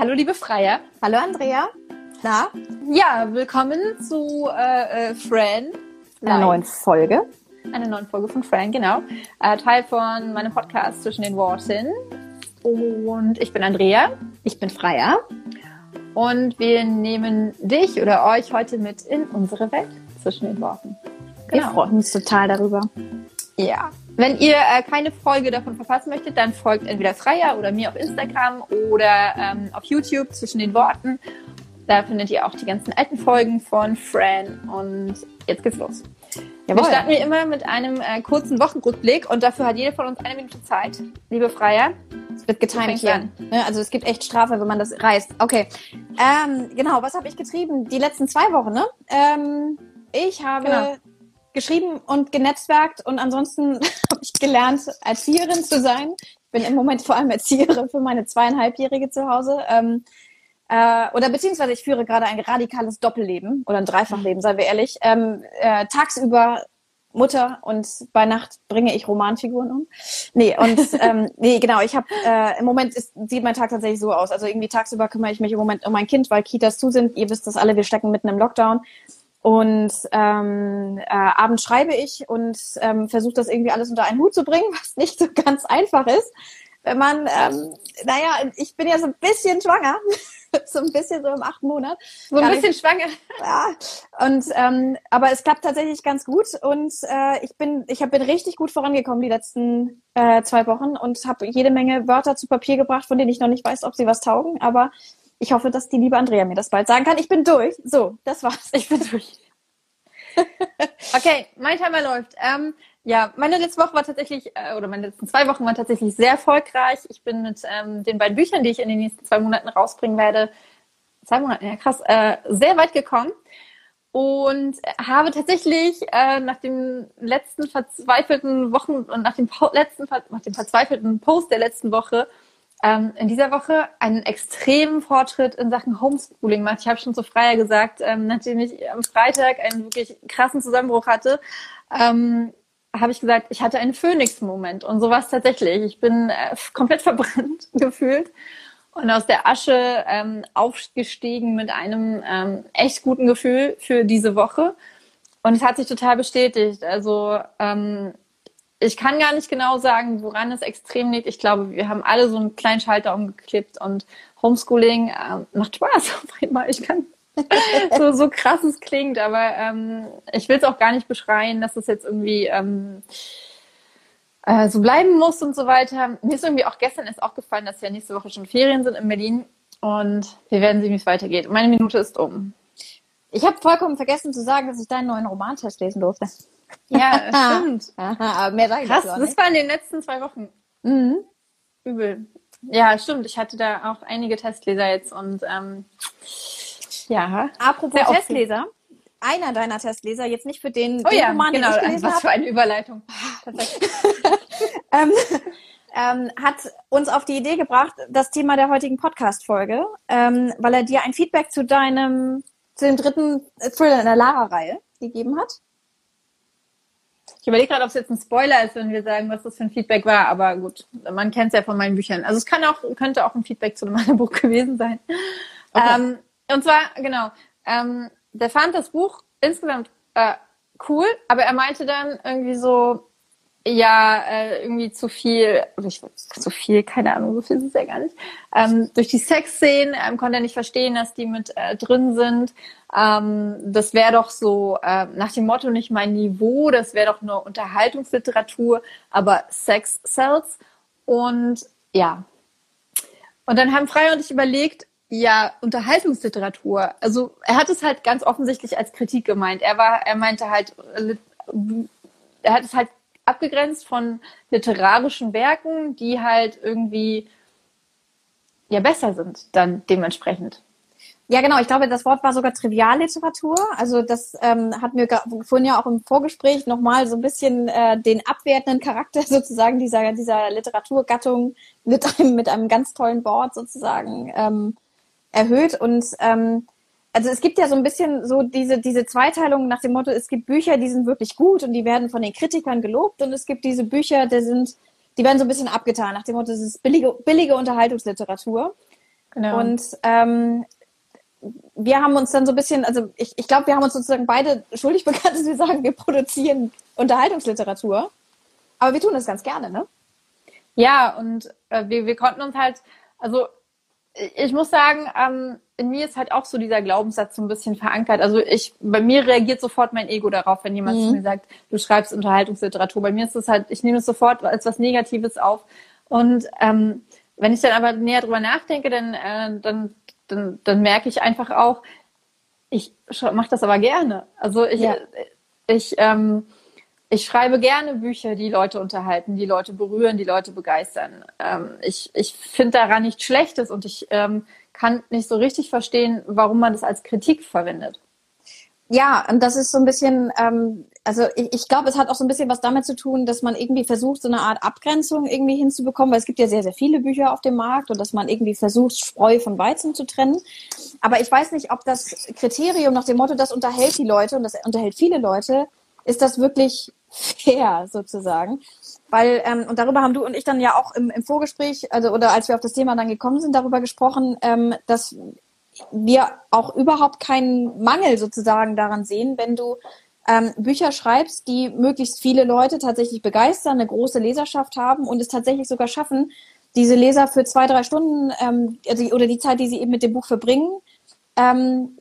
Hallo, liebe Freier. Hallo, Andrea. Na? Ja, willkommen zu äh, äh, Fran. Einer neuen Folge. Eine neuen Folge von Fran, genau. Äh, Teil von meinem Podcast zwischen den Worten. Und ich bin Andrea. Ich bin Freier. Und wir nehmen dich oder euch heute mit in unsere Welt zwischen den Worten. Genau. Wir freuen uns total darüber. Ja. Wenn ihr äh, keine Folge davon verpassen möchtet, dann folgt entweder Freier oder mir auf Instagram oder ähm, auf YouTube zwischen den Worten. Da findet ihr auch die ganzen alten Folgen von Fran. Und jetzt geht's los. Jawohl. Wir starten wie immer mit einem äh, kurzen Wochenrückblick und dafür hat jeder von uns eine Minute Zeit. Liebe Freier. Es wird getimt hier. Ne? Also es gibt echt Strafe, wenn man das reißt. Okay. Ähm, genau, was habe ich getrieben? Die letzten zwei Wochen, ne? Ähm, ich habe genau geschrieben und genetzwerkt und ansonsten habe ich gelernt, Erzieherin zu sein. Ich bin im Moment vor allem Erzieherin für meine zweieinhalbjährige zu Hause. Ähm, äh, oder beziehungsweise ich führe gerade ein radikales Doppelleben oder ein Dreifachleben, seien wir ehrlich. Ähm, äh, tagsüber Mutter und bei Nacht bringe ich Romanfiguren um. Nee, und ähm, nee, genau, ich habe äh, im Moment ist, sieht mein Tag tatsächlich so aus. Also irgendwie tagsüber kümmere ich mich im Moment um mein Kind, weil Kitas zu sind. Ihr wisst das alle, wir stecken mitten im Lockdown. Und ähm, äh, abends schreibe ich und ähm, versuche das irgendwie alles unter einen Hut zu bringen, was nicht so ganz einfach ist. Wenn man, ähm, naja, ich bin ja so ein bisschen schwanger, so ein bisschen so im achten Monat. So ein bisschen nicht, schwanger. Ja. Und ähm, aber es klappt tatsächlich ganz gut und äh, ich bin, ich hab, bin richtig gut vorangekommen die letzten äh, zwei Wochen und habe jede Menge Wörter zu Papier gebracht, von denen ich noch nicht weiß, ob sie was taugen. Aber ich hoffe, dass die liebe Andrea mir das bald sagen kann. Ich bin durch. So, das war's. Ich bin durch. okay, mein Timer läuft. Ähm, ja, meine letzte Woche war tatsächlich, äh, oder meine letzten zwei Wochen waren tatsächlich sehr erfolgreich. Ich bin mit ähm, den beiden Büchern, die ich in den nächsten zwei Monaten rausbringen werde, zwei Monate, ja krass, äh, sehr weit gekommen und habe tatsächlich äh, nach dem letzten verzweifelten Wochen und nach dem letzten nach dem verzweifelten Post der letzten Woche ähm, in dieser Woche einen extremen Fortschritt in Sachen Homeschooling macht. Ich habe schon zu Freier gesagt, ähm, nachdem ich am Freitag einen wirklich krassen Zusammenbruch hatte, ähm, habe ich gesagt, ich hatte einen Phönix-Moment und sowas tatsächlich. Ich bin äh, komplett verbrannt gefühlt und aus der Asche ähm, aufgestiegen mit einem ähm, echt guten Gefühl für diese Woche. Und es hat sich total bestätigt. Also ähm, ich kann gar nicht genau sagen, woran es extrem liegt. Ich glaube, wir haben alle so einen kleinen Schalter umgeklippt und Homeschooling äh, macht Spaß auf einmal. Ich kann so, so krass es klingt, aber ähm, ich will es auch gar nicht beschreien, dass es jetzt irgendwie ähm, äh, so bleiben muss und so weiter. Mir ist irgendwie auch gestern erst aufgefallen, dass ja nächste Woche schon Ferien sind in Berlin und wir werden sehen, wie es weitergeht. Meine Minute ist um. Ich habe vollkommen vergessen zu sagen, dass ich deinen neuen Romantest lesen durfte. Ja, stimmt. aber mehr sage ich Krass, das war in den letzten zwei Wochen. Mhm. Übel. Ja, stimmt. Ich hatte da auch einige Testleser jetzt und ähm, ja. Apropos Testleser. Einer deiner Testleser, jetzt nicht für den, oh, den ja, Roman, genau, den ich Was für eine Überleitung. ähm, ähm, hat uns auf die Idee gebracht, das Thema der heutigen Podcast-Folge, ähm, weil er dir ein Feedback zu deinem, zu dem dritten Thriller in der Lara-Reihe gegeben hat. Ich überlege gerade, ob es jetzt ein Spoiler ist, wenn wir sagen, was das für ein Feedback war, aber gut, man kennt es ja von meinen Büchern. Also es kann auch, könnte auch ein Feedback zu meinem Buch gewesen sein. Okay. Ähm, und zwar, genau, ähm, der fand das Buch insgesamt äh, cool, aber er meinte dann irgendwie so, ja, äh, irgendwie zu viel, also ich, zu viel, keine Ahnung, so viel ist es ja gar nicht. Ähm, durch die Sexszenen ähm, konnte er nicht verstehen, dass die mit äh, drin sind. Ähm, das wäre doch so äh, nach dem Motto nicht mein Niveau, das wäre doch nur Unterhaltungsliteratur, aber Sex sells. Und ja. Und dann haben Frei und ich überlegt, ja, Unterhaltungsliteratur. Also er hat es halt ganz offensichtlich als Kritik gemeint. Er war, er meinte halt, äh, er hat es halt abgegrenzt von literarischen Werken, die halt irgendwie ja besser sind dann dementsprechend. Ja, genau. Ich glaube, das Wort war sogar Trivialliteratur. Also das ähm, hat mir vorhin ja auch im Vorgespräch nochmal so ein bisschen äh, den abwertenden Charakter sozusagen dieser, dieser Literaturgattung mit einem, mit einem ganz tollen Wort sozusagen ähm, erhöht. Und ähm, also es gibt ja so ein bisschen so diese, diese Zweiteilung nach dem Motto, es gibt Bücher, die sind wirklich gut und die werden von den Kritikern gelobt und es gibt diese Bücher, die sind, die werden so ein bisschen abgetan nach dem Motto, es ist billige, billige Unterhaltungsliteratur. Genau. Und ähm, wir haben uns dann so ein bisschen, also ich, ich glaube, wir haben uns sozusagen beide schuldig bekannt, dass wir sagen, wir produzieren Unterhaltungsliteratur. Aber wir tun das ganz gerne, ne? Ja, und äh, wir, wir konnten uns halt, also ich muss sagen, ähm, in mir ist halt auch so dieser Glaubenssatz so ein bisschen verankert. Also ich, bei mir reagiert sofort mein Ego darauf, wenn jemand mhm. zu mir sagt, du schreibst Unterhaltungsliteratur. Bei mir ist es halt, ich nehme es sofort als was Negatives auf. Und ähm, wenn ich dann aber näher drüber nachdenke, dann, äh, dann, dann, dann merke ich einfach auch, ich mache das aber gerne. Also ich, ja. ich, ähm, ich schreibe gerne Bücher, die Leute unterhalten, die Leute berühren, die Leute begeistern. Ähm, ich ich finde daran nichts Schlechtes und ich ähm, kann nicht so richtig verstehen, warum man das als Kritik verwendet. Ja, und das ist so ein bisschen, ähm, also ich, ich glaube, es hat auch so ein bisschen was damit zu tun, dass man irgendwie versucht, so eine Art Abgrenzung irgendwie hinzubekommen, weil es gibt ja sehr, sehr viele Bücher auf dem Markt und dass man irgendwie versucht, Spreu von Weizen zu trennen. Aber ich weiß nicht, ob das Kriterium nach dem Motto, das unterhält die Leute und das unterhält viele Leute, ist das wirklich fair sozusagen. Weil, ähm, und darüber haben du und ich dann ja auch im, im Vorgespräch, also oder als wir auf das Thema dann gekommen sind, darüber gesprochen, ähm, dass wir auch überhaupt keinen Mangel sozusagen daran sehen, wenn du ähm, Bücher schreibst, die möglichst viele Leute tatsächlich begeistern, eine große Leserschaft haben und es tatsächlich sogar schaffen, diese Leser für zwei, drei Stunden ähm, also, oder die Zeit, die sie eben mit dem Buch verbringen, ähm,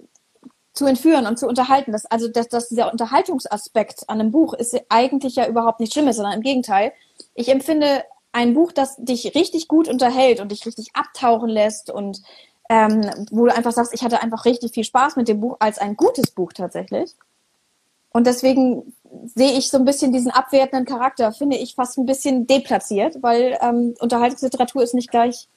zu entführen und zu unterhalten. Das, also dass, dass dieser Unterhaltungsaspekt an einem Buch ist eigentlich ja überhaupt nicht Schlimmes, sondern im Gegenteil. Ich empfinde ein Buch, das dich richtig gut unterhält und dich richtig abtauchen lässt und ähm, wo du einfach sagst, ich hatte einfach richtig viel Spaß mit dem Buch, als ein gutes Buch tatsächlich. Und deswegen sehe ich so ein bisschen diesen abwertenden Charakter, finde ich fast ein bisschen deplatziert, weil ähm, Unterhaltungsliteratur ist nicht gleich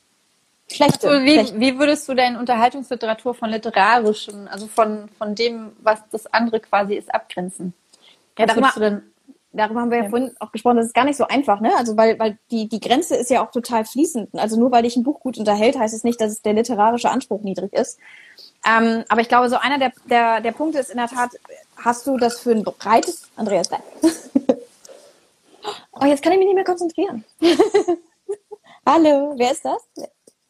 Schlechte. Also wie, schlechte. wie würdest du denn Unterhaltungsliteratur von literarischen, also von, von dem, was das andere quasi ist, abgrenzen? Ja, darüber, denn, darüber haben wir ja, ja, vorhin auch gesprochen, das ist gar nicht so einfach, ne? Also weil, weil die, die Grenze ist ja auch total fließend. Also nur weil dich ein Buch gut unterhält, heißt es nicht, dass es der literarische Anspruch niedrig ist. Ähm, aber ich glaube, so einer der, der, der Punkte ist in der Tat, hast du das für ein breites, Andreas, nein. oh, jetzt kann ich mich nicht mehr konzentrieren. Hallo, wer ist das?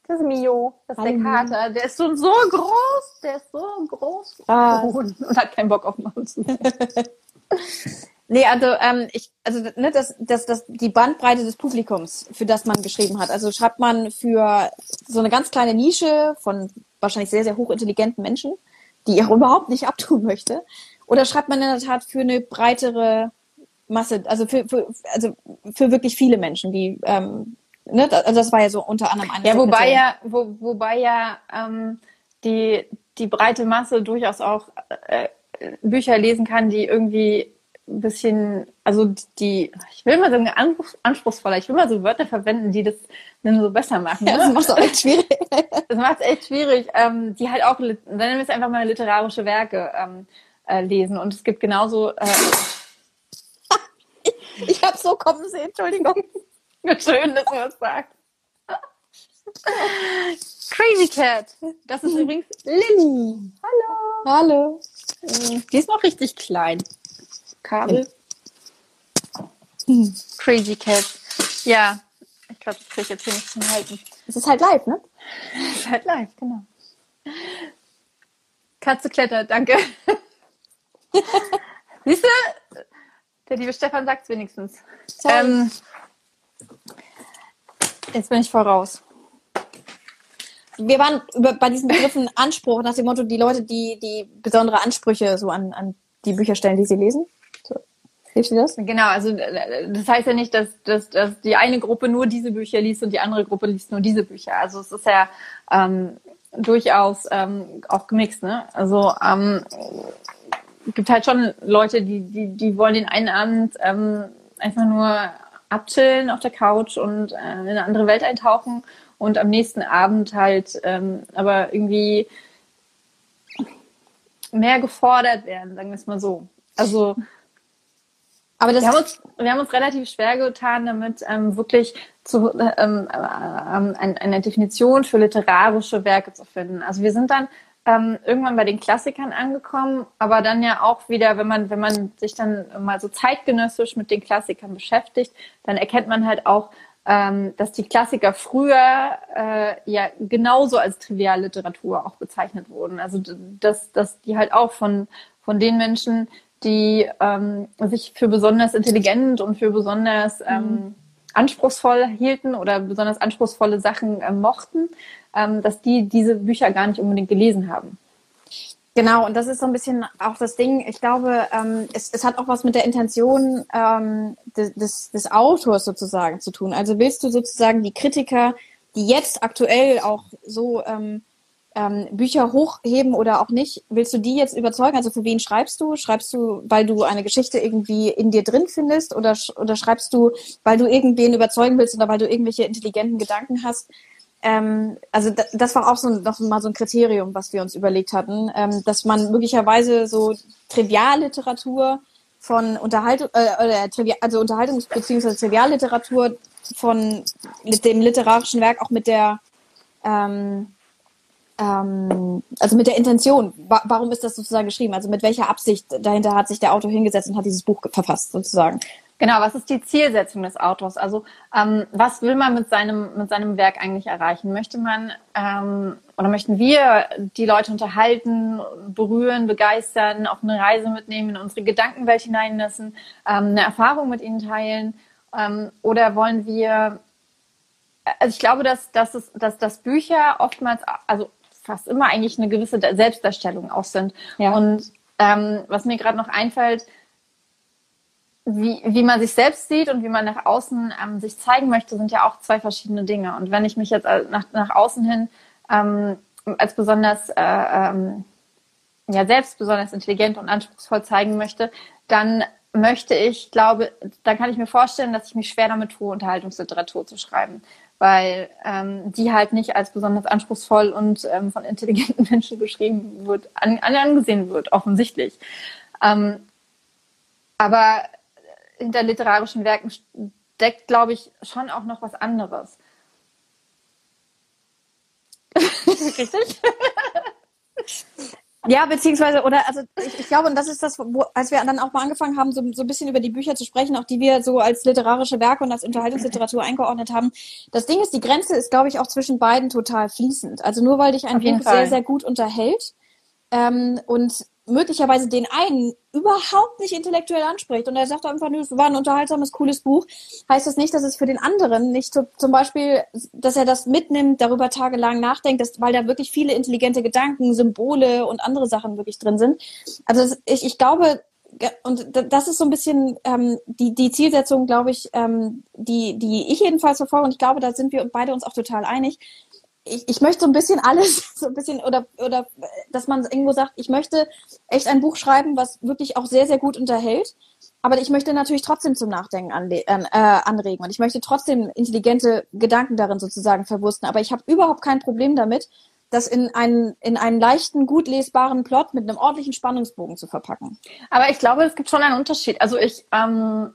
Das ist Mio, das ist Hallo. der Kater. Der ist schon so groß, der ist so groß ah. und hat keinen Bock auf Maus. nee, also ähm, ich, also ne, das, das, das, die Bandbreite des Publikums, für das man geschrieben hat. Also schreibt man für so eine ganz kleine Nische von wahrscheinlich sehr, sehr hochintelligenten Menschen, die ich auch überhaupt nicht abtun möchte. Oder schreibt man in der Tat für eine breitere Masse, also für, für, also für wirklich viele Menschen, die ähm, ne, also das war ja so unter anderem eine. Ja, wobei ja, wo, wobei ja ähm, die, die breite Masse durchaus auch äh, Bücher lesen kann, die irgendwie ein bisschen, also die, ich will mal sagen, anspruchsvoller, ich will mal so Wörter verwenden, die das dann so besser machen. Ja, ne? das macht es echt schwierig. das macht es echt schwierig, ähm, die halt auch, dann nennen wir es einfach mal literarische Werke ähm, äh, lesen. Und es gibt genauso. Äh, ich ich habe so kommen sehen, Entschuldigung. Schön, dass du das sagst. Crazy Cat. Das ist übrigens Lilly. Hallo. Hallo. Die ist noch richtig klein. Kabel. Hm. Crazy Cat. Ja. Ich glaube, das kriege ich jetzt hier nicht zum Halten. Es ist halt live, ne? Es ist halt live, genau. Katze klettert, danke. Siehst du? Der liebe Stefan sagt es wenigstens. Ähm, Jetzt bin ich voraus. Wir waren über, bei diesen Begriffen Anspruch nach dem Motto, die Leute, die, die besondere Ansprüche so an, an die Bücher stellen, die sie lesen. So. Hilft dir das? Genau, also das heißt ja nicht, dass, dass, dass die eine Gruppe nur diese Bücher liest und die andere Gruppe liest nur diese Bücher. Also es ist ja ähm, durchaus ähm, auch gemixt, ne? Also ähm, gibt halt schon Leute, die, die, die wollen den einen Abend ähm, einfach nur abchillen auf der Couch und äh, in eine andere Welt eintauchen und am nächsten Abend halt ähm, aber irgendwie mehr gefordert werden, sagen wir es mal so. Also aber das wir, haben uns, wir haben uns relativ schwer getan, damit ähm, wirklich zu, ähm, äh, ähm, eine Definition für literarische Werke zu finden. Also wir sind dann ähm, irgendwann bei den Klassikern angekommen, aber dann ja auch wieder, wenn man, wenn man sich dann mal so zeitgenössisch mit den Klassikern beschäftigt, dann erkennt man halt auch, ähm, dass die Klassiker früher äh, ja genauso als Trivialliteratur auch bezeichnet wurden. Also dass, dass die halt auch von, von den Menschen, die ähm, sich für besonders intelligent und für besonders mhm. ähm, anspruchsvoll hielten oder besonders anspruchsvolle Sachen äh, mochten, ähm, dass die diese Bücher gar nicht unbedingt gelesen haben. Genau, und das ist so ein bisschen auch das Ding. Ich glaube, ähm, es, es hat auch was mit der Intention ähm, des, des, Autors sozusagen zu tun. Also willst du sozusagen die Kritiker, die jetzt aktuell auch so ähm, ähm, Bücher hochheben oder auch nicht, willst du die jetzt überzeugen? Also für wen schreibst du? Schreibst du, weil du eine Geschichte irgendwie in dir drin findest oder, oder schreibst du, weil du irgendwen überzeugen willst oder weil du irgendwelche intelligenten Gedanken hast? ähm, also das war auch so noch mal so ein Kriterium, was wir uns überlegt hatten, ähm, dass man möglicherweise so Trivialliteratur von Unterhaltung, äh, also Unterhaltungs- bzw. Trivialliteratur von dem literarischen Werk auch mit der ähm, ähm, also mit der Intention, wa warum ist das sozusagen geschrieben? Also mit welcher Absicht dahinter hat sich der Autor hingesetzt und hat dieses Buch verfasst, sozusagen. Genau, was ist die Zielsetzung des Autors? Also ähm, was will man mit seinem, mit seinem Werk eigentlich erreichen? Möchte man ähm, oder möchten wir die Leute unterhalten, berühren, begeistern, auf eine Reise mitnehmen, in unsere Gedankenwelt hineinlassen, ähm, eine Erfahrung mit ihnen teilen? Ähm, oder wollen wir, also ich glaube, dass, dass, es, dass, dass Bücher oftmals, also fast immer eigentlich eine gewisse Selbstdarstellung auch sind. Ja. Und ähm, was mir gerade noch einfällt, wie, wie man sich selbst sieht und wie man nach außen ähm, sich zeigen möchte, sind ja auch zwei verschiedene Dinge. Und wenn ich mich jetzt nach, nach außen hin ähm, als besonders äh, ähm, ja selbst besonders intelligent und anspruchsvoll zeigen möchte, dann möchte ich, glaube, dann kann ich mir vorstellen, dass ich mich schwer damit tue, Unterhaltungsliteratur zu schreiben, weil ähm, die halt nicht als besonders anspruchsvoll und ähm, von intelligenten Menschen geschrieben wird, an, angesehen wird, offensichtlich. Ähm, aber hinter literarischen Werken steckt, glaube ich, schon auch noch was anderes. Richtig? Ja, beziehungsweise, oder, also ich, ich, glaube, und das ist das, wo, als wir dann auch mal angefangen haben, so, so ein bisschen über die Bücher zu sprechen, auch die wir so als literarische Werke und als Unterhaltungsliteratur eingeordnet haben. Das Ding ist, die Grenze ist, glaube ich, auch zwischen beiden total fließend. Also nur weil dich ein Buch sehr, sehr gut unterhält ähm, und möglicherweise den einen überhaupt nicht intellektuell anspricht und er sagt einfach, es war ein unterhaltsames, cooles Buch, heißt das nicht, dass es für den anderen nicht zum Beispiel, dass er das mitnimmt, darüber tagelang nachdenkt, dass, weil da wirklich viele intelligente Gedanken, Symbole und andere Sachen wirklich drin sind. Also ich, ich glaube, und das ist so ein bisschen ähm, die, die Zielsetzung, glaube ich, ähm, die, die ich jedenfalls verfolge. Und ich glaube, da sind wir beide uns auch total einig, ich, ich möchte so ein bisschen alles, so ein bisschen, oder, oder dass man irgendwo sagt, ich möchte echt ein Buch schreiben, was wirklich auch sehr, sehr gut unterhält. Aber ich möchte natürlich trotzdem zum Nachdenken äh, anregen und ich möchte trotzdem intelligente Gedanken darin sozusagen verwursten. Aber ich habe überhaupt kein Problem damit, das in einen, in einen leichten, gut lesbaren Plot mit einem ordentlichen Spannungsbogen zu verpacken. Aber ich glaube, es gibt schon einen Unterschied. Also ich, ähm,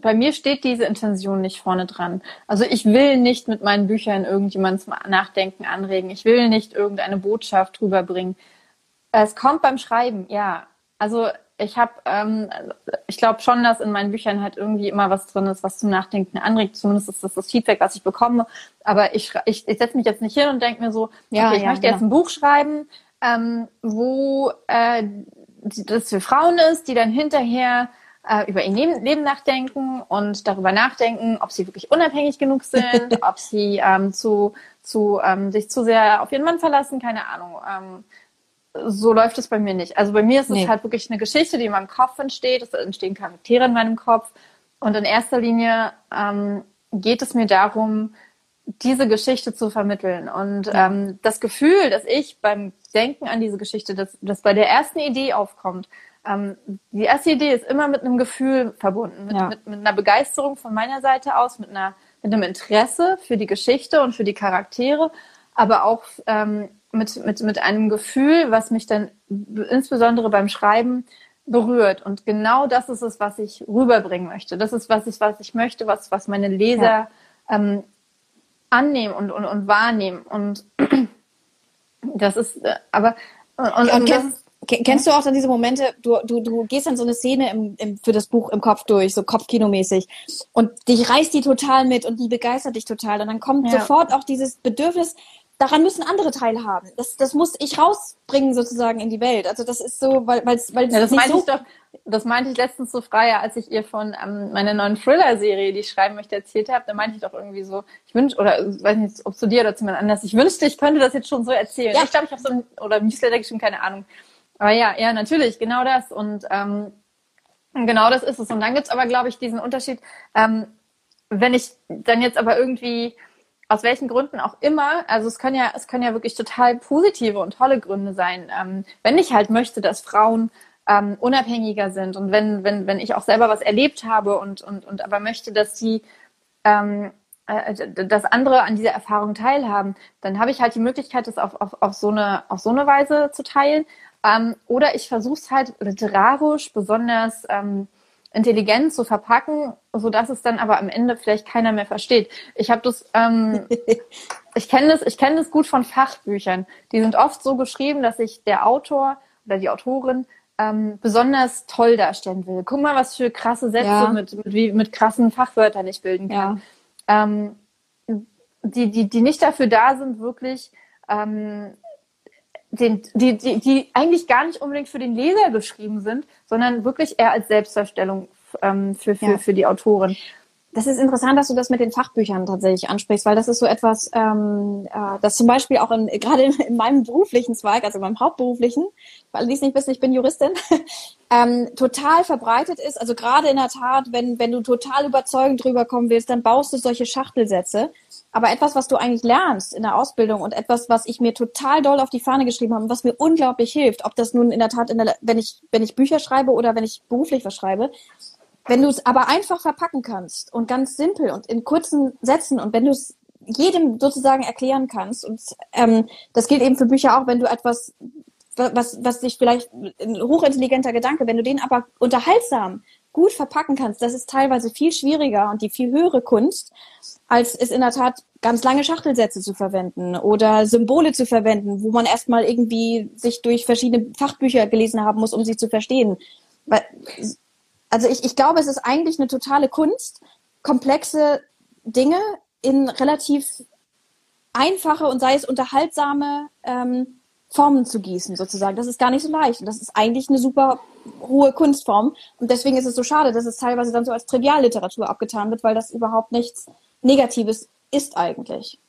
bei mir steht diese Intention nicht vorne dran. Also ich will nicht mit meinen Büchern irgendjemand zum Nachdenken anregen. Ich will nicht irgendeine Botschaft rüberbringen. Es kommt beim Schreiben, ja. Also ich habe, ähm, ich glaube schon, dass in meinen Büchern halt irgendwie immer was drin ist, was zum Nachdenken anregt. Zumindest ist das das Feedback, was ich bekomme. Aber ich, ich, ich setze mich jetzt nicht hin und denke mir so, ja, okay, ich ja, möchte genau. jetzt ein Buch schreiben, ähm, wo äh, das für Frauen ist, die dann hinterher äh, über ihr Leben nachdenken und darüber nachdenken, ob sie wirklich unabhängig genug sind, ob sie ähm, zu, zu ähm, sich zu sehr auf ihren Mann verlassen, keine Ahnung. Ähm, so läuft es bei mir nicht. Also bei mir ist es nee. halt wirklich eine Geschichte, die in meinem Kopf entsteht. Es entstehen Charaktere in meinem Kopf. Und in erster Linie ähm, geht es mir darum, diese Geschichte zu vermitteln. Und ja. ähm, das Gefühl, dass ich beim Denken an diese Geschichte, dass das bei der ersten Idee aufkommt, ähm, die erste Idee ist immer mit einem Gefühl verbunden, mit, ja. mit, mit, einer Begeisterung von meiner Seite aus, mit, einer, mit einem Interesse für die Geschichte und für die Charaktere, aber auch ähm, mit, mit, mit einem Gefühl, was mich dann insbesondere beim Schreiben berührt. Und genau das ist es, was ich rüberbringen möchte. Das ist, was ich, was ich möchte, was, was meine Leser ja. ähm, annehmen und, und, und wahrnehmen. Und das ist, äh, aber, und, und, und das ist, Kennst du auch dann diese Momente, du, du, du gehst dann so eine Szene im, im, für das Buch im Kopf durch, so Kopfkinomäßig, und dich reißt die total mit und die begeistert dich total. Und dann kommt ja. sofort auch dieses Bedürfnis, daran müssen andere teilhaben. Das, das muss ich rausbringen sozusagen in die Welt. Also das ist so, weil weil weil ja, das meinte so ich doch, das meinte ich letztens so frei, als ich ihr von ähm, meiner neuen Thriller-Serie, die ich schreiben möchte, erzählt habe. Da meinte ich doch irgendwie so, ich wünsche oder weiß nicht, ob zu dir oder zu jemand anders. Ich wünschte, ich könnte das jetzt schon so erzählen. Ja. Ich glaube, ich habe so ein oder Newsletter geschrieben, keine Ahnung. Aber ja, ja, natürlich, genau das und ähm, genau das ist es. Und dann gibt's aber, glaube ich, diesen Unterschied. Ähm, wenn ich dann jetzt aber irgendwie aus welchen Gründen auch immer, also es können ja, es können ja wirklich total positive und tolle Gründe sein. Ähm, wenn ich halt möchte, dass Frauen ähm, unabhängiger sind und wenn, wenn, wenn ich auch selber was erlebt habe und, und, und aber möchte, dass die ähm, äh, dass andere an dieser Erfahrung teilhaben, dann habe ich halt die Möglichkeit, das auf, auf, auf, so, eine, auf so eine Weise zu teilen. Ähm, oder ich versuche es halt literarisch besonders ähm, intelligent zu verpacken, so dass es dann aber am Ende vielleicht keiner mehr versteht. Ich habe das, ähm, ich kenne das, ich kenne das gut von Fachbüchern. Die sind oft so geschrieben, dass sich der Autor oder die Autorin ähm, besonders toll darstellen will. Guck mal, was für krasse Sätze ja. mit, mit, wie, mit krassen Fachwörtern ich bilden kann. Ja. Ähm, die, die, die nicht dafür da sind, wirklich ähm, den, die, die, die eigentlich gar nicht unbedingt für den Leser geschrieben sind, sondern wirklich eher als Selbstdarstellung ähm, für, für, ja. für die Autorin. Das ist interessant, dass du das mit den Fachbüchern tatsächlich ansprichst, weil das ist so etwas, ähm, äh, das zum Beispiel auch in, gerade in, in meinem beruflichen Zweig, also in meinem hauptberuflichen, weil die es nicht wissen, ich bin Juristin, ähm, total verbreitet ist. Also gerade in der Tat, wenn, wenn du total überzeugend drüber kommen willst, dann baust du solche Schachtelsätze. Aber etwas, was du eigentlich lernst in der Ausbildung und etwas, was ich mir total doll auf die Fahne geschrieben habe und was mir unglaublich hilft, ob das nun in der Tat, in der, wenn ich, wenn ich Bücher schreibe oder wenn ich beruflich was schreibe, wenn du es aber einfach verpacken kannst und ganz simpel und in kurzen Sätzen und wenn du es jedem sozusagen erklären kannst und ähm, das gilt eben für Bücher auch, wenn du etwas was was dich vielleicht ein hochintelligenter Gedanke, wenn du den aber unterhaltsam gut verpacken kannst, das ist teilweise viel schwieriger und die viel höhere Kunst, als es in der Tat ganz lange Schachtelsätze zu verwenden oder Symbole zu verwenden, wo man erstmal irgendwie sich durch verschiedene Fachbücher gelesen haben muss, um sie zu verstehen. Also ich, ich glaube, es ist eigentlich eine totale Kunst, komplexe Dinge in relativ einfache und sei es unterhaltsame ähm, Formen zu gießen, sozusagen. Das ist gar nicht so leicht. Und das ist eigentlich eine super hohe Kunstform. Und deswegen ist es so schade, dass es teilweise dann so als Trivialliteratur abgetan wird, weil das überhaupt nichts Negatives ist eigentlich.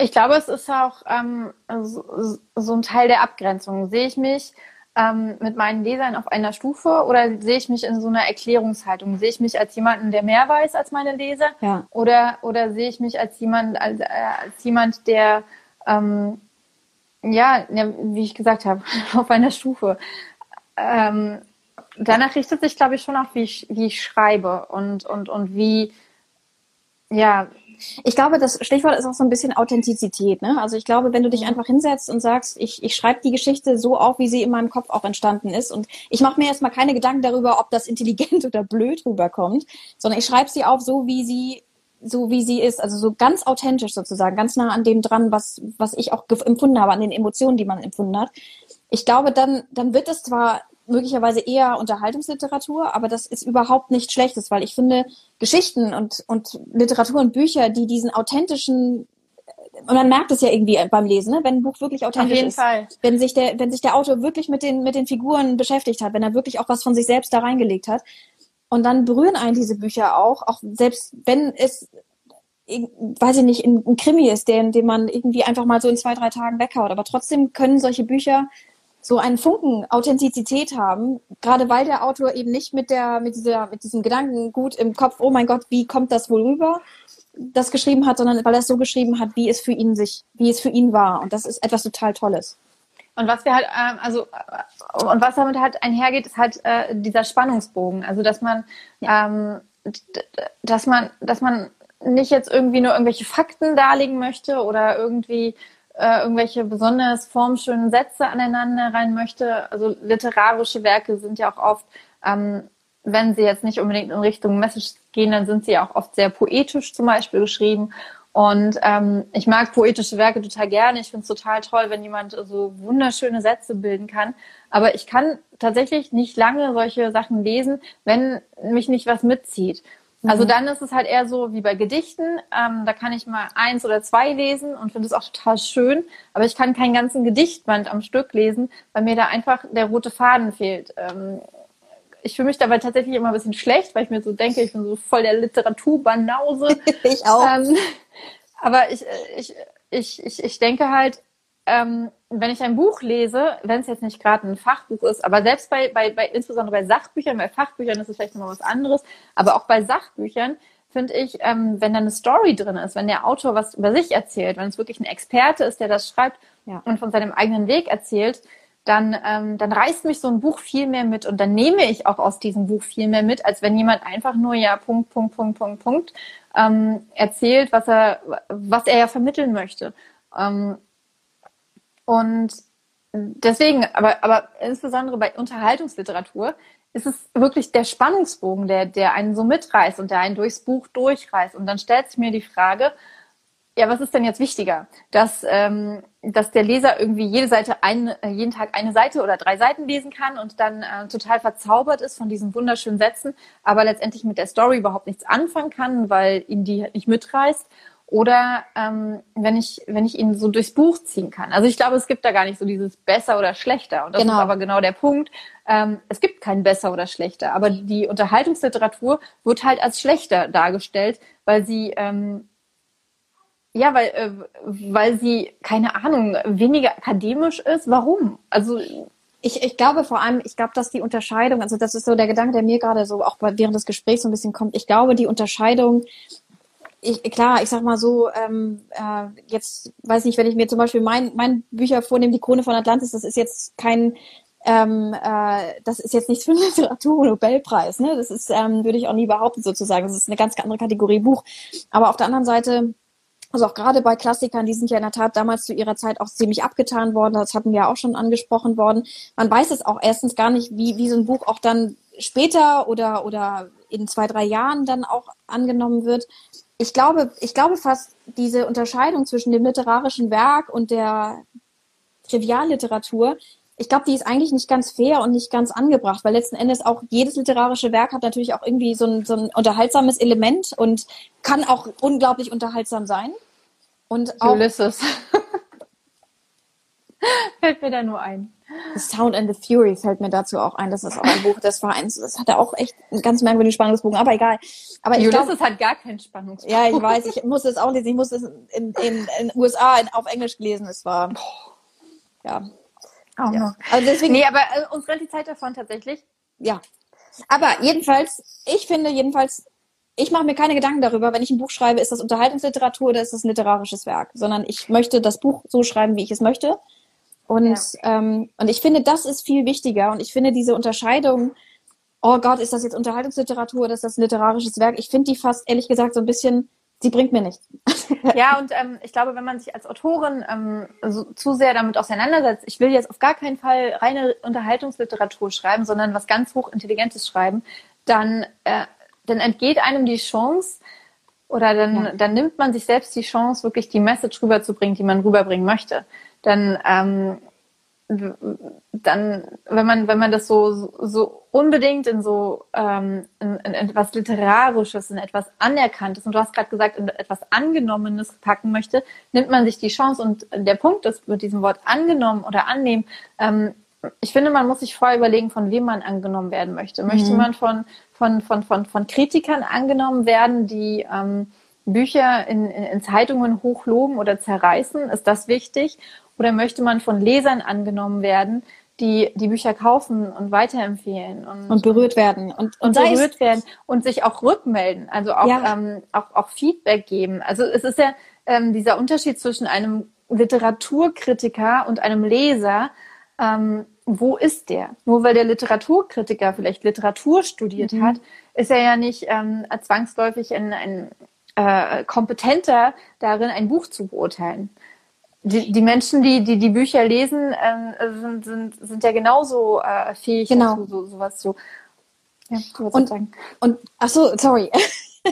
Ich glaube, es ist auch ähm, so, so ein Teil der Abgrenzung. Sehe ich mich ähm, mit meinen Lesern auf einer Stufe oder sehe ich mich in so einer Erklärungshaltung? Sehe ich mich als jemanden, der mehr weiß als meine Leser? Ja. Oder, oder sehe ich mich als jemand, als, äh, als jemand, der ähm, ja, ja, wie ich gesagt habe, auf einer Stufe. Ähm, danach richtet sich, glaube ich, schon auch, wie ich, wie ich schreibe und, und, und wie, ja, ich glaube, das Stichwort ist auch so ein bisschen Authentizität. Ne? Also ich glaube, wenn du dich einfach hinsetzt und sagst, ich, ich schreibe die Geschichte so auf, wie sie in meinem Kopf auch entstanden ist und ich mache mir erstmal keine Gedanken darüber, ob das intelligent oder blöd rüberkommt, sondern ich schreibe sie auf so, wie sie so wie sie ist, also so ganz authentisch sozusagen, ganz nah an dem dran, was was ich auch empfunden habe, an den Emotionen, die man empfunden hat. Ich glaube, dann dann wird es zwar möglicherweise eher Unterhaltungsliteratur, aber das ist überhaupt nicht Schlechtes, weil ich finde, Geschichten und, und Literatur und Bücher, die diesen authentischen und man merkt es ja irgendwie beim Lesen, ne? wenn ein Buch wirklich authentisch ist. Auf jeden ist. Fall. Wenn sich der, wenn sich der Autor wirklich mit den, mit den Figuren beschäftigt hat, wenn er wirklich auch was von sich selbst da reingelegt hat. Und dann berühren einen diese Bücher auch, auch selbst wenn es, weiß ich nicht, ein, Krimi ist, den, den man irgendwie einfach mal so in zwei, drei Tagen weghaut. Aber trotzdem können solche Bücher so einen Funken Authentizität haben, gerade weil der Autor eben nicht mit der, mit dieser, mit diesem Gedanken gut im Kopf, oh mein Gott, wie kommt das wohl rüber, das geschrieben hat, sondern weil er es so geschrieben hat, wie es für ihn sich, wie es für ihn war. Und das ist etwas total Tolles. Und was wir halt, ähm, also äh, und was damit halt einhergeht, ist halt äh, dieser Spannungsbogen. Also dass man, ja. ähm, dass man, dass man nicht jetzt irgendwie nur irgendwelche Fakten darlegen möchte oder irgendwie äh, irgendwelche besonders formschönen Sätze aneinander rein möchte. Also literarische Werke sind ja auch oft, ähm, wenn sie jetzt nicht unbedingt in Richtung Message gehen, dann sind sie auch oft sehr poetisch zum Beispiel geschrieben. Und ähm, ich mag poetische Werke total gerne. Ich finde es total toll, wenn jemand so wunderschöne Sätze bilden kann. Aber ich kann tatsächlich nicht lange solche Sachen lesen, wenn mich nicht was mitzieht. Also mhm. dann ist es halt eher so wie bei Gedichten. Ähm, da kann ich mal eins oder zwei lesen und finde es auch total schön. Aber ich kann keinen ganzen Gedichtband am Stück lesen, weil mir da einfach der rote Faden fehlt. Ähm, ich fühle mich dabei tatsächlich immer ein bisschen schlecht, weil ich mir so denke, ich bin so voll der Literaturbanause. ich auch. Ähm, aber ich, ich, ich, ich, ich denke halt, ähm, wenn ich ein Buch lese, wenn es jetzt nicht gerade ein Fachbuch ist, aber selbst bei, bei, bei, insbesondere bei Sachbüchern, bei Fachbüchern ist es vielleicht nochmal was anderes, aber auch bei Sachbüchern finde ich, ähm, wenn da eine Story drin ist, wenn der Autor was über sich erzählt, wenn es wirklich ein Experte ist, der das schreibt ja. und von seinem eigenen Weg erzählt, dann, ähm, dann reißt mich so ein Buch viel mehr mit und dann nehme ich auch aus diesem Buch viel mehr mit, als wenn jemand einfach nur ja Punkt, Punkt, Punkt, Punkt, Punkt ähm, erzählt, was er, was er ja vermitteln möchte. Ähm, und deswegen, aber, aber insbesondere bei Unterhaltungsliteratur ist es wirklich der Spannungsbogen, der, der einen so mitreißt und der einen durchs Buch durchreißt. Und dann stellt sich mir die Frage, ja, was ist denn jetzt wichtiger? Dass, ähm, dass der Leser irgendwie jede Seite ein, jeden Tag eine Seite oder drei Seiten lesen kann und dann äh, total verzaubert ist von diesen wunderschönen Sätzen, aber letztendlich mit der Story überhaupt nichts anfangen kann, weil ihn die nicht mitreißt oder ähm, wenn ich wenn ich ihn so durchs Buch ziehen kann. Also ich glaube, es gibt da gar nicht so dieses besser oder schlechter. Und das genau. ist aber genau der Punkt. Ähm, es gibt kein besser oder schlechter. Aber die Unterhaltungsliteratur wird halt als schlechter dargestellt, weil sie ähm, ja, weil äh, weil sie keine Ahnung weniger akademisch ist. Warum? Also ich, ich glaube vor allem, ich glaube, dass die Unterscheidung, also das ist so der Gedanke, der mir gerade so auch während des Gesprächs so ein bisschen kommt. Ich glaube, die Unterscheidung ich, klar, ich sag mal so, ähm, äh, jetzt weiß nicht, wenn ich mir zum Beispiel mein, mein Bücher vornehme, die Krone von Atlantis, das ist jetzt kein, ähm, äh, das ist jetzt nichts für einen Literatur-Nobelpreis, ne? Das ist, ähm, würde ich auch nie behaupten sozusagen. Das ist eine ganz andere Kategorie Buch. Aber auf der anderen Seite, also auch gerade bei Klassikern, die sind ja in der Tat damals zu ihrer Zeit auch ziemlich abgetan worden. Das hatten wir auch schon angesprochen worden. Man weiß es auch erstens gar nicht, wie, wie so ein Buch auch dann später oder, oder in zwei, drei Jahren dann auch angenommen wird ich glaube, ich glaube fast diese Unterscheidung zwischen dem literarischen Werk und der Trivialliteratur, ich glaube, die ist eigentlich nicht ganz fair und nicht ganz angebracht, weil letzten Endes auch jedes literarische Werk hat natürlich auch irgendwie so ein, so ein unterhaltsames Element und kann auch unglaublich unterhaltsam sein. Und auch, Ulysses. Fällt mir da nur ein. The Sound and the Fury fällt mir dazu auch ein. Das ist auch ein Buch, das war eins, das hatte auch echt einen ganz merkwürdigen Spannungsbogen, aber egal. Aber ich Ulysses glaub, hat gar keinen Spannungsbogen. Ja, ich weiß, ich muss es auch lesen. Ich muss es in, in, in USA in, auf Englisch gelesen. Es war, ja. Oh, ja. Also deswegen, nee, aber äh, uns rennt die Zeit davon tatsächlich. Ja. Aber jedenfalls, ich finde jedenfalls, ich mache mir keine Gedanken darüber, wenn ich ein Buch schreibe, ist das Unterhaltungsliteratur oder ist das ein literarisches Werk, sondern ich möchte das Buch so schreiben, wie ich es möchte. Und, ja. ähm, und ich finde, das ist viel wichtiger. Und ich finde diese Unterscheidung, oh Gott, ist das jetzt Unterhaltungsliteratur oder ist das literarisches Werk? Ich finde die fast, ehrlich gesagt, so ein bisschen, sie bringt mir nichts. ja, und ähm, ich glaube, wenn man sich als Autorin ähm, so, zu sehr damit auseinandersetzt, ich will jetzt auf gar keinen Fall reine Unterhaltungsliteratur schreiben, sondern was ganz hochintelligentes schreiben, dann, äh, dann entgeht einem die Chance, oder dann, ja. dann nimmt man sich selbst die Chance, wirklich die Message rüberzubringen, die man rüberbringen möchte dann, ähm, dann, wenn man, wenn man das so, so unbedingt in so ähm, in, in etwas Literarisches, in etwas Anerkanntes und du hast gerade gesagt, in etwas Angenommenes packen möchte, nimmt man sich die Chance und der Punkt ist mit diesem Wort angenommen oder annehmen, ähm, ich finde, man muss sich vorher überlegen, von wem man angenommen werden möchte. Möchte mhm. man von, von, von, von, von Kritikern angenommen werden, die ähm, Bücher in, in, in Zeitungen hochloben oder zerreißen? Ist das wichtig? Oder möchte man von Lesern angenommen werden, die die Bücher kaufen und weiterempfehlen und, und berührt werden und, und, und berührt werden und sich auch rückmelden, also auch, ja. ähm, auch, auch Feedback geben. Also es ist ja ähm, dieser Unterschied zwischen einem Literaturkritiker und einem Leser. Ähm, wo ist der? Nur weil der Literaturkritiker vielleicht Literatur studiert mhm. hat, ist er ja nicht ähm, zwangsläufig ein, ein äh, kompetenter darin, ein Buch zu beurteilen die, die Menschen, die, die die Bücher lesen, äh, sind, sind, sind ja genauso äh, fähig genau. dazu, so, sowas zu. Ja, und, sagen. und ach so, sorry.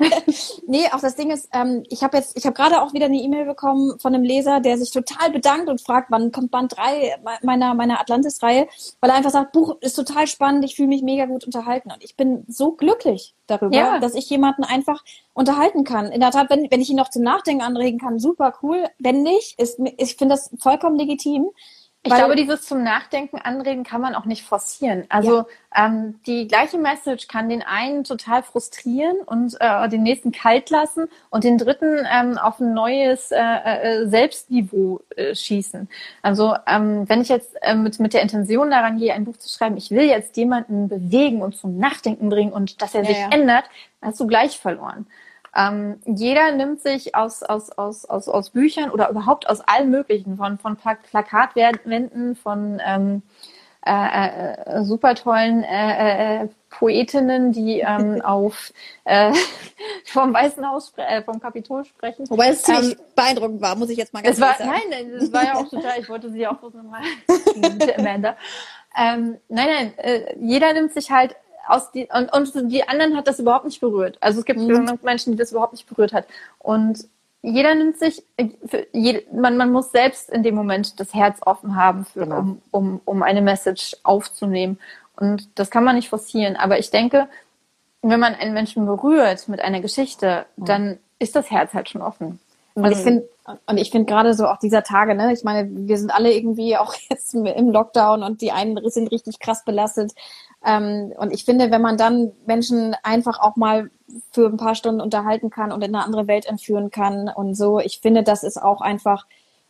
nee, auch das Ding ist, ähm, ich habe jetzt, ich habe gerade auch wieder eine E-Mail bekommen von einem Leser, der sich total bedankt und fragt, wann kommt Band 3 meiner, meiner Atlantis-Reihe, weil er einfach sagt, Buch ist total spannend, ich fühle mich mega gut unterhalten. Und ich bin so glücklich darüber, ja. dass ich jemanden einfach unterhalten kann. In der Tat, wenn, wenn ich ihn noch zum Nachdenken anregen kann, super cool. Wenn nicht, ist, ich finde das vollkommen legitim. Ich Weil, glaube, dieses zum Nachdenken anregen kann man auch nicht forcieren. Also ja. ähm, die gleiche Message kann den einen total frustrieren und äh, den nächsten kalt lassen und den dritten ähm, auf ein neues äh, äh, Selbstniveau äh, schießen. Also ähm, wenn ich jetzt äh, mit, mit der Intention daran gehe, ein Buch zu schreiben, ich will jetzt jemanden bewegen und zum Nachdenken bringen und dass er ja, sich ja. ändert, hast du gleich verloren. Ähm, jeder nimmt sich aus, aus, aus, aus, aus Büchern oder überhaupt aus allen möglichen, von, von Plakatwänden, von ähm, äh, äh, super tollen äh, äh, Poetinnen, die ähm, auf äh, vom Weißen Haus, äh, vom Kapitol sprechen. Wobei es ziemlich ähm, beeindruckend war, muss ich jetzt mal ganz es war, sagen. Nein, es war ja auch total, ich wollte sie auch bloß nochmal, Amanda. Ähm, nein, nein, äh, jeder nimmt sich halt aus die, und, und die anderen hat das überhaupt nicht berührt. Also es gibt mhm. Menschen, die das überhaupt nicht berührt hat. Und jeder nimmt sich, für jede, man, man muss selbst in dem Moment das Herz offen haben, für, genau. um, um, um eine Message aufzunehmen. Und das kann man nicht forcieren. Aber ich denke, wenn man einen Menschen berührt mit einer Geschichte, mhm. dann ist das Herz halt schon offen. Und ich finde, und ich finde gerade so auch dieser Tage, ne, ich meine, wir sind alle irgendwie auch jetzt im Lockdown und die einen sind richtig krass belastet. Ähm, und ich finde, wenn man dann Menschen einfach auch mal für ein paar Stunden unterhalten kann und in eine andere Welt entführen kann und so, ich finde, das ist auch einfach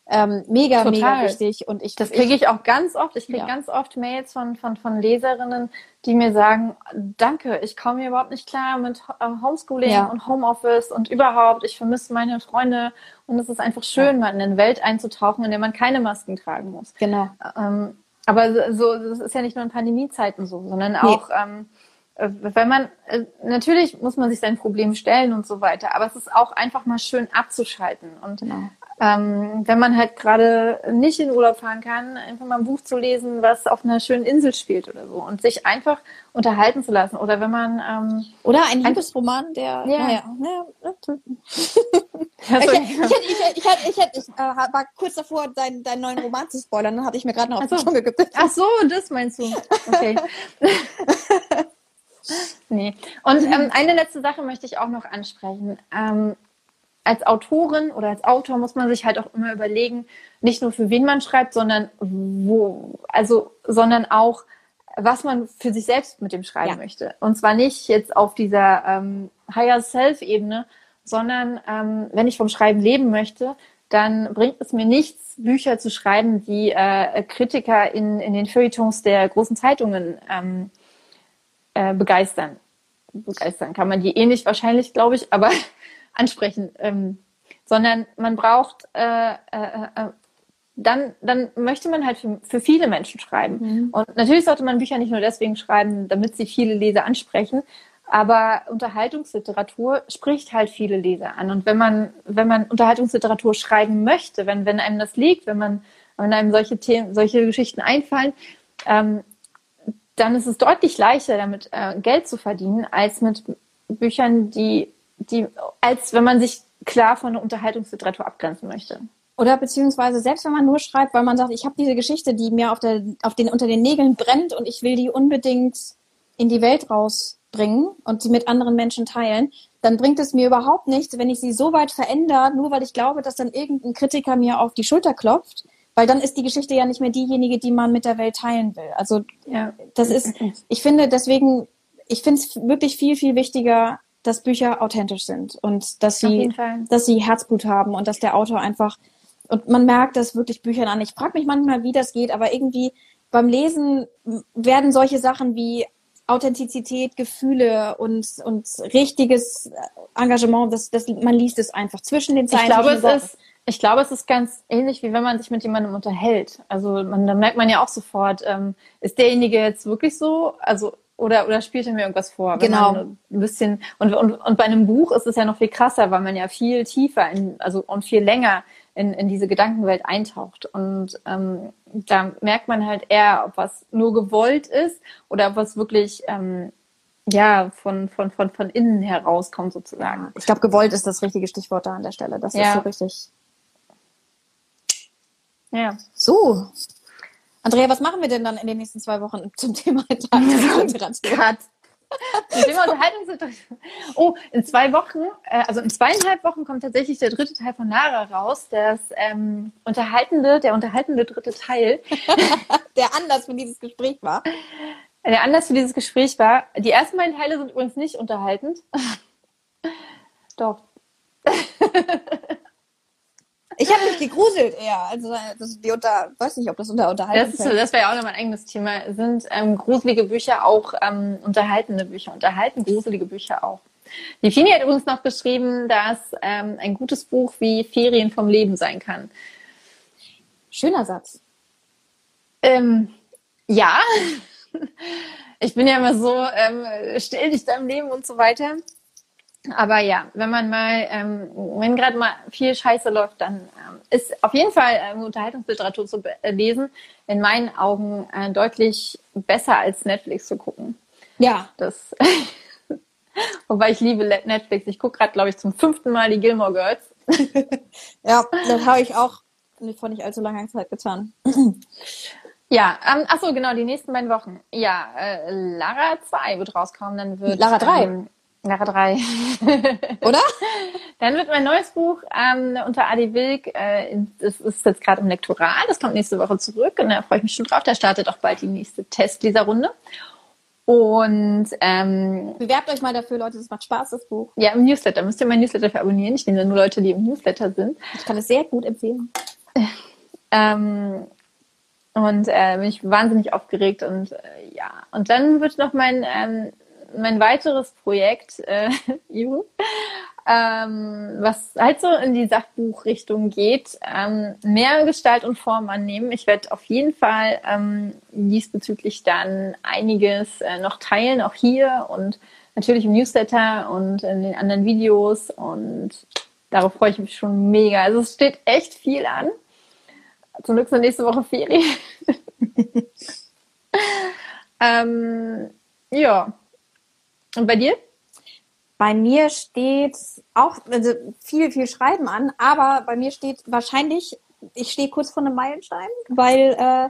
ähm, mega, Total. mega wichtig. Und ich das kriege ich auch ganz oft. Ich kriege ja. ganz oft Mails von, von, von Leserinnen, die mir sagen, danke, ich komme hier überhaupt nicht klar mit äh, Homeschooling ja. und Homeoffice und überhaupt, ich vermisse meine Freunde und es ist einfach schön, ja. mal in eine Welt einzutauchen, in der man keine Masken tragen muss. Genau. Ähm, aber so, das ist ja nicht nur in Pandemiezeiten so, sondern auch, nee. ähm, äh, wenn man, äh, natürlich muss man sich sein Problem stellen und so weiter, aber es ist auch einfach mal schön abzuschalten. Und genau. Ähm, wenn man halt gerade nicht in Urlaub fahren kann, einfach mal ein Buch zu lesen, was auf einer schönen Insel spielt oder so und sich einfach unterhalten zu lassen. Oder wenn man ähm, oder ein Liebesroman, der ja. Naja, ja. ich, hätte, ich, ich, ich, hätte, ich, hätte, ich äh, war kurz davor, deinen, deinen neuen Roman zu spoilern, dann hatte ich mir gerade noch auf die Zunge gebeten. Ach so, das meinst du. Okay. Nee. Und ähm, eine letzte Sache möchte ich auch noch ansprechen. Ähm, als Autorin oder als Autor muss man sich halt auch immer überlegen, nicht nur für wen man schreibt, sondern wo, also, sondern auch, was man für sich selbst mit dem schreiben ja. möchte. Und zwar nicht jetzt auf dieser ähm, Higher Self-Ebene, sondern ähm, wenn ich vom Schreiben leben möchte, dann bringt es mir nichts, Bücher zu schreiben, die äh, Kritiker in, in den Feuilletons der großen Zeitungen ähm, äh, begeistern. Begeistern kann man die eh nicht wahrscheinlich, glaube ich, aber ansprechen. Ähm, sondern man braucht, äh, äh, äh, dann, dann möchte man halt für, für viele Menschen schreiben. Mhm. Und natürlich sollte man Bücher nicht nur deswegen schreiben, damit sie viele Leser ansprechen, aber Unterhaltungsliteratur spricht halt viele Leser an. Und wenn man, wenn man Unterhaltungsliteratur schreiben möchte, wenn, wenn einem das liegt, wenn man, wenn einem solche Themen, solche Geschichten einfallen, ähm, dann ist es deutlich leichter, damit äh, Geld zu verdienen, als mit Büchern, die, die, als wenn man sich klar von der Unterhaltungsliteratur abgrenzen möchte. Oder beziehungsweise selbst wenn man nur schreibt, weil man sagt, ich habe diese Geschichte, die mir auf, der, auf den, unter den Nägeln brennt und ich will die unbedingt in die Welt rausbringen und sie mit anderen Menschen teilen, dann bringt es mir überhaupt nichts, wenn ich sie so weit verändere, nur weil ich glaube, dass dann irgendein Kritiker mir auf die Schulter klopft, weil dann ist die Geschichte ja nicht mehr diejenige, die man mit der Welt teilen will. Also ja. das ist, ich finde deswegen, ich finde es wirklich viel, viel wichtiger, dass Bücher authentisch sind und dass sie, dass sie Herzblut haben und dass der Autor einfach, und man merkt das wirklich Büchern an. Ich frage mich manchmal, wie das geht, aber irgendwie beim Lesen werden solche Sachen wie Authentizität, Gefühle und, und richtiges Engagement, das, das, man liest es einfach zwischen den Zeilen. Ich glaube, es ist, ich glaube, es ist ganz ähnlich, wie wenn man sich mit jemandem unterhält. Also man, da merkt man ja auch sofort, ähm, ist derjenige jetzt wirklich so? Also oder oder spielt er mir irgendwas vor? Genau. ein bisschen und, und und bei einem Buch ist es ja noch viel krasser, weil man ja viel tiefer in, also und viel länger in, in diese Gedankenwelt eintaucht. Und ähm, da merkt man halt eher, ob was nur gewollt ist oder ob was wirklich ähm, ja, von, von, von, von innen herauskommt sozusagen. Ich glaube, gewollt ist das richtige Stichwort da an der Stelle. Das Ja. ist so richtig. Ja. So. Andrea, was machen wir denn dann in den nächsten zwei Wochen zum Thema Unterhaltungsliteratur? Cut. Zum Thema Unterhaltungssituation. Oh, in zwei Wochen, äh, also in zweieinhalb Wochen kommt tatsächlich der dritte Teil von Lara raus. Das ähm, unterhaltende, der unterhaltende dritte Teil. Der Anlass für dieses Gespräch war. Der Anlass für dieses Gespräch war, die ersten beiden Teile sind übrigens nicht unterhaltend. Doch. Ich habe mich gegruselt eher. Also das, die unter, weiß nicht, ob das unter Unterhaltung Das, ist, das wäre ja auch noch mein eigenes Thema. Sind ähm, gruselige Bücher auch ähm, unterhaltende Bücher? Unterhalten gruselige Bücher auch? Die Fini hat übrigens noch geschrieben, dass ähm, ein gutes Buch wie Ferien vom Leben sein kann. Schöner Satz. Ähm, ja, ich bin ja immer so, ähm, still dich deinem Leben und so weiter. Aber ja, wenn man mal, ähm, wenn gerade mal viel Scheiße läuft, dann ähm, ist auf jeden Fall ähm, Unterhaltungsliteratur zu äh, lesen in meinen Augen äh, deutlich besser als Netflix zu gucken. Ja. Das, wobei ich liebe Netflix. Ich gucke gerade, glaube ich, zum fünften Mal die Gilmore Girls. Ja, das habe ich auch vor nicht allzu langer Zeit getan. Ja, ähm, ach so, genau, die nächsten beiden Wochen. Ja, äh, Lara 2 wird rauskommen, dann wird Lara 3. Ähm, Lara 3. Oder? Dann wird mein neues Buch ähm, unter Adi Wilk, äh, das ist jetzt gerade im Lektorat, das kommt nächste Woche zurück und da freue ich mich schon drauf. Da startet auch bald die nächste Testleserrunde. Und ähm, Bewerbt euch mal dafür, Leute. Das macht Spaß, das Buch. ja, im Newsletter müsst ihr mein Newsletter für abonnieren. Ich nehme nur Leute, die im Newsletter sind. Ich kann es sehr gut empfehlen. Ähm, und äh, bin ich wahnsinnig aufgeregt und äh, ja. Und dann wird noch mein ähm, mein weiteres Projekt, äh, Juhu, ähm, was halt so in die Sachbuchrichtung geht, ähm, mehr Gestalt und Form annehmen. Ich werde auf jeden Fall ähm, diesbezüglich dann einiges äh, noch teilen, auch hier und natürlich im Newsletter und in den anderen Videos und darauf freue ich mich schon mega. Also es steht echt viel an. Zum Glück sind nächste Woche Ferien. ähm, ja. Und bei dir? Bei mir steht auch also viel, viel Schreiben an, aber bei mir steht wahrscheinlich, ich stehe kurz vor einem Meilenstein, weil äh,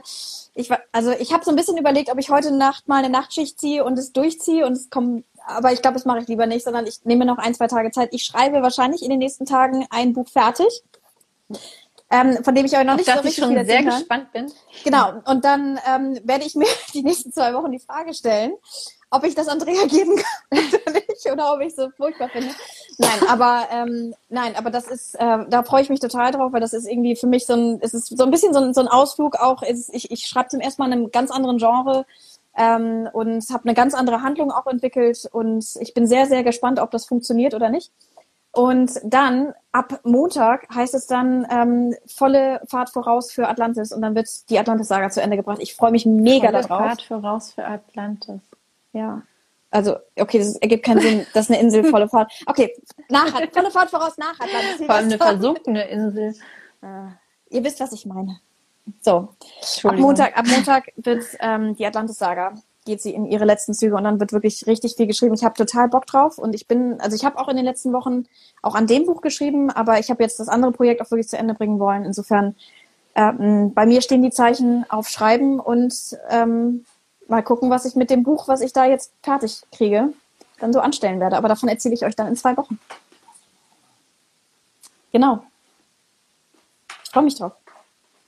ich also ich habe so ein bisschen überlegt, ob ich heute Nacht mal eine Nachtschicht ziehe und es durchziehe und es kommt, aber ich glaube, das mache ich lieber nicht, sondern ich nehme noch ein, zwei Tage Zeit. Ich schreibe wahrscheinlich in den nächsten Tagen ein Buch fertig. Ähm, von dem ich aber noch Auf nicht so das ich richtig schon viel sehr gespannt bin. Genau, und dann ähm, werde ich mir die nächsten zwei Wochen die Frage stellen, ob ich das Andrea geben kann oder nicht, oder ob ich so furchtbar finde. Nein, aber ähm, nein, aber das ist, äh, da freue ich mich total drauf, weil das ist irgendwie für mich so ein, es ist so ein bisschen so ein, so ein Ausflug auch. Ist, ich, ich schreibe zum ersten Mal in einem ganz anderen Genre ähm, und habe eine ganz andere Handlung auch entwickelt und ich bin sehr, sehr gespannt, ob das funktioniert oder nicht. Und dann ab Montag heißt es dann ähm, volle Fahrt voraus für Atlantis und dann wird die Atlantis-Saga zu Ende gebracht. Ich freue mich mega Volle darauf. Fahrt voraus für Atlantis. Ja. Also, okay, das ergibt keinen Sinn, dass eine Insel volle Fahrt. Okay, nach, volle Fahrt voraus nach Atlantis. Vor allem eine versunkene Insel. Ihr wisst, was ich meine. So, ab. Montag, ab Montag wird ähm, die Atlantis-Saga geht sie in ihre letzten Züge und dann wird wirklich richtig viel geschrieben. Ich habe total Bock drauf und ich bin, also ich habe auch in den letzten Wochen auch an dem Buch geschrieben, aber ich habe jetzt das andere Projekt auch wirklich zu Ende bringen wollen. Insofern ähm, bei mir stehen die Zeichen auf Schreiben und ähm, mal gucken, was ich mit dem Buch, was ich da jetzt fertig kriege, dann so anstellen werde. Aber davon erzähle ich euch dann in zwei Wochen. Genau. Ich freue mich drauf.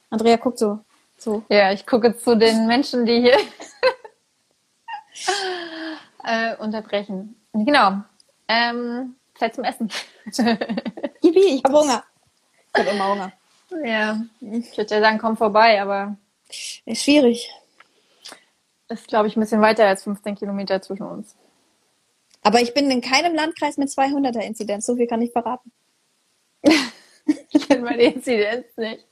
Andrea guckt so. so. Ja, ich gucke zu den Menschen, die hier äh, unterbrechen. Genau. Ähm, Zeit zum Essen. Yippie, ich habe Hunger. Ich habe immer Hunger. ja, ich würde ja sagen, komm vorbei, aber Ist schwierig. Ist, glaube ich, ein bisschen weiter als 15 Kilometer zwischen uns. Aber ich bin in keinem Landkreis mit 200er Inzidenz. So viel kann ich verraten. Ich kenne meine Inzidenz nicht.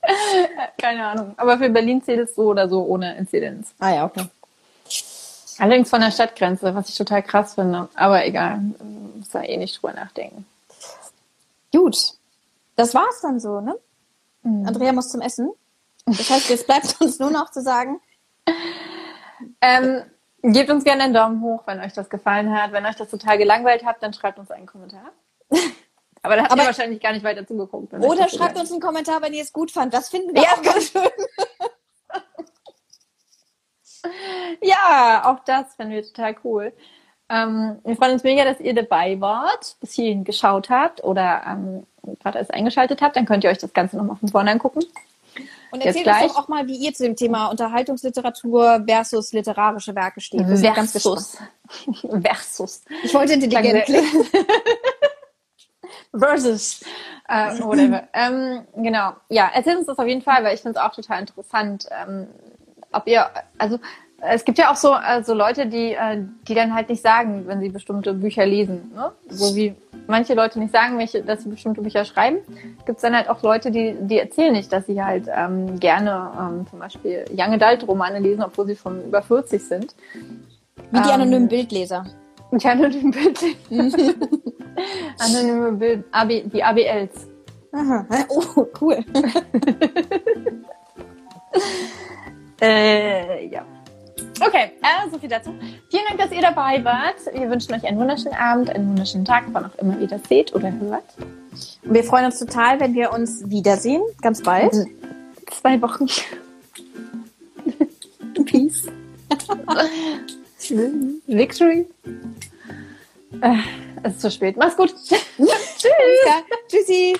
Keine Ahnung. Aber für Berlin zählt es so oder so ohne Inzidenz. Ah ja, okay. Allerdings von der Stadtgrenze, was ich total krass finde. Aber egal, muss da eh nicht drüber nachdenken. Gut. Das war's dann so, ne? Mhm. Andrea muss zum Essen. Das heißt, jetzt bleibt uns nur noch zu sagen, Ähm, Gebt uns gerne einen Daumen hoch, wenn euch das gefallen hat. Wenn euch das total gelangweilt hat, dann schreibt uns einen Kommentar. Aber da habt Aber- ihr wahrscheinlich gar nicht weiter zugeguckt. Oder schreibt uns einen Kommentar, wenn ihr es gut fand. Das finden wir Ja, auch ganz schön. Ja, auch das finden wir total cool. Ähm, wir freuen uns mega, dass ihr dabei wart, bis hierhin geschaut habt oder ähm, gerade erst eingeschaltet habt. Dann könnt ihr euch das Ganze nochmal von vorne angucken. Und Jetzt erzählt uns doch auch mal, wie ihr zu dem Thema Unterhaltungsliteratur versus literarische Werke steht. Gespannt. Versus. Ich wollte intelligent klingen. Versus. Äh, whatever. ähm, genau. Ja, erzählt uns das auf jeden Fall, weil ich finde es auch total interessant. Ähm, ob ihr, also es gibt ja auch so, äh, so Leute, die, äh, die dann halt nicht sagen, wenn sie bestimmte Bücher lesen. Ne? So wie manche Leute nicht sagen, welche, dass sie bestimmte Bücher schreiben, gibt es dann halt auch Leute, die, die erzählen nicht, dass sie halt ähm, gerne ähm, zum Beispiel Young Adult Romane lesen, obwohl sie schon über 40 sind. Wie die Ähm, anonymen Bildleser. Die anonymen Bild. Anonyme Bild, AB, die ABLs. Aha. Oh, cool. Äh, ja. Okay, äh, so viel dazu. Vielen Dank, dass ihr dabei wart. Wir wünschen euch einen wunderschönen Abend, einen wunderschönen Tag, wann auch immer ihr das seht oder hört. Und wir freuen uns total, wenn wir uns wiedersehen. Ganz bald. Zwei Wochen. Peace. Victory. Äh, es ist zu spät. Mach's gut. Tschüss. Ja. Tschüssi.